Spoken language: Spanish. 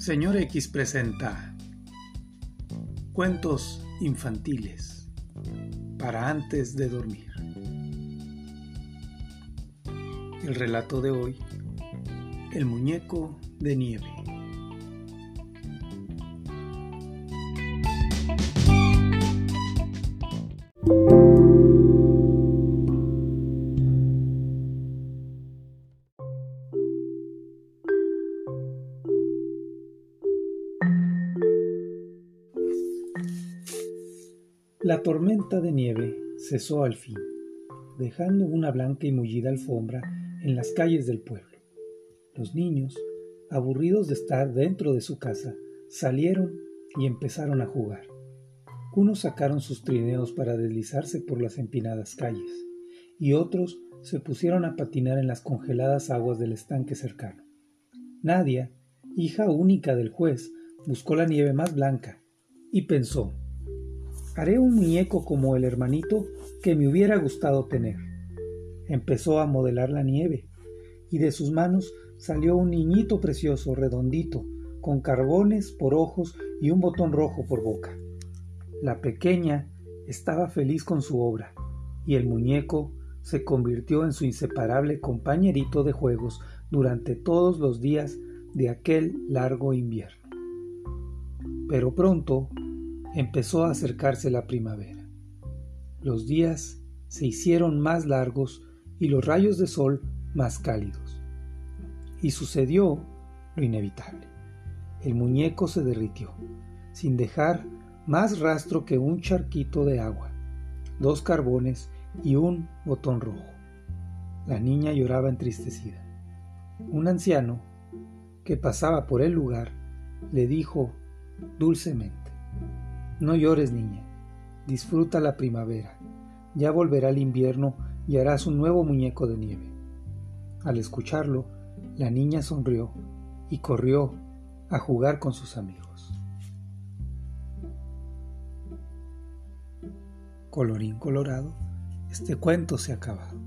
Señor X presenta Cuentos infantiles para antes de dormir. El relato de hoy, El muñeco de nieve. La tormenta de nieve cesó al fin, dejando una blanca y mullida alfombra en las calles del pueblo. Los niños, aburridos de estar dentro de su casa, salieron y empezaron a jugar. Unos sacaron sus trineos para deslizarse por las empinadas calles, y otros se pusieron a patinar en las congeladas aguas del estanque cercano. Nadia, hija única del juez, buscó la nieve más blanca y pensó Haré un muñeco como el hermanito que me hubiera gustado tener. Empezó a modelar la nieve, y de sus manos salió un niñito precioso, redondito, con carbones por ojos y un botón rojo por boca. La pequeña estaba feliz con su obra, y el muñeco se convirtió en su inseparable compañerito de juegos durante todos los días de aquel largo invierno. Pero pronto empezó a acercarse la primavera. Los días se hicieron más largos y los rayos de sol más cálidos. Y sucedió lo inevitable. El muñeco se derritió, sin dejar más rastro que un charquito de agua, dos carbones y un botón rojo. La niña lloraba entristecida. Un anciano, que pasaba por el lugar, le dijo dulcemente, no llores, niña. Disfruta la primavera. Ya volverá el invierno y harás un nuevo muñeco de nieve. Al escucharlo, la niña sonrió y corrió a jugar con sus amigos. Colorín colorado, este cuento se ha acabado.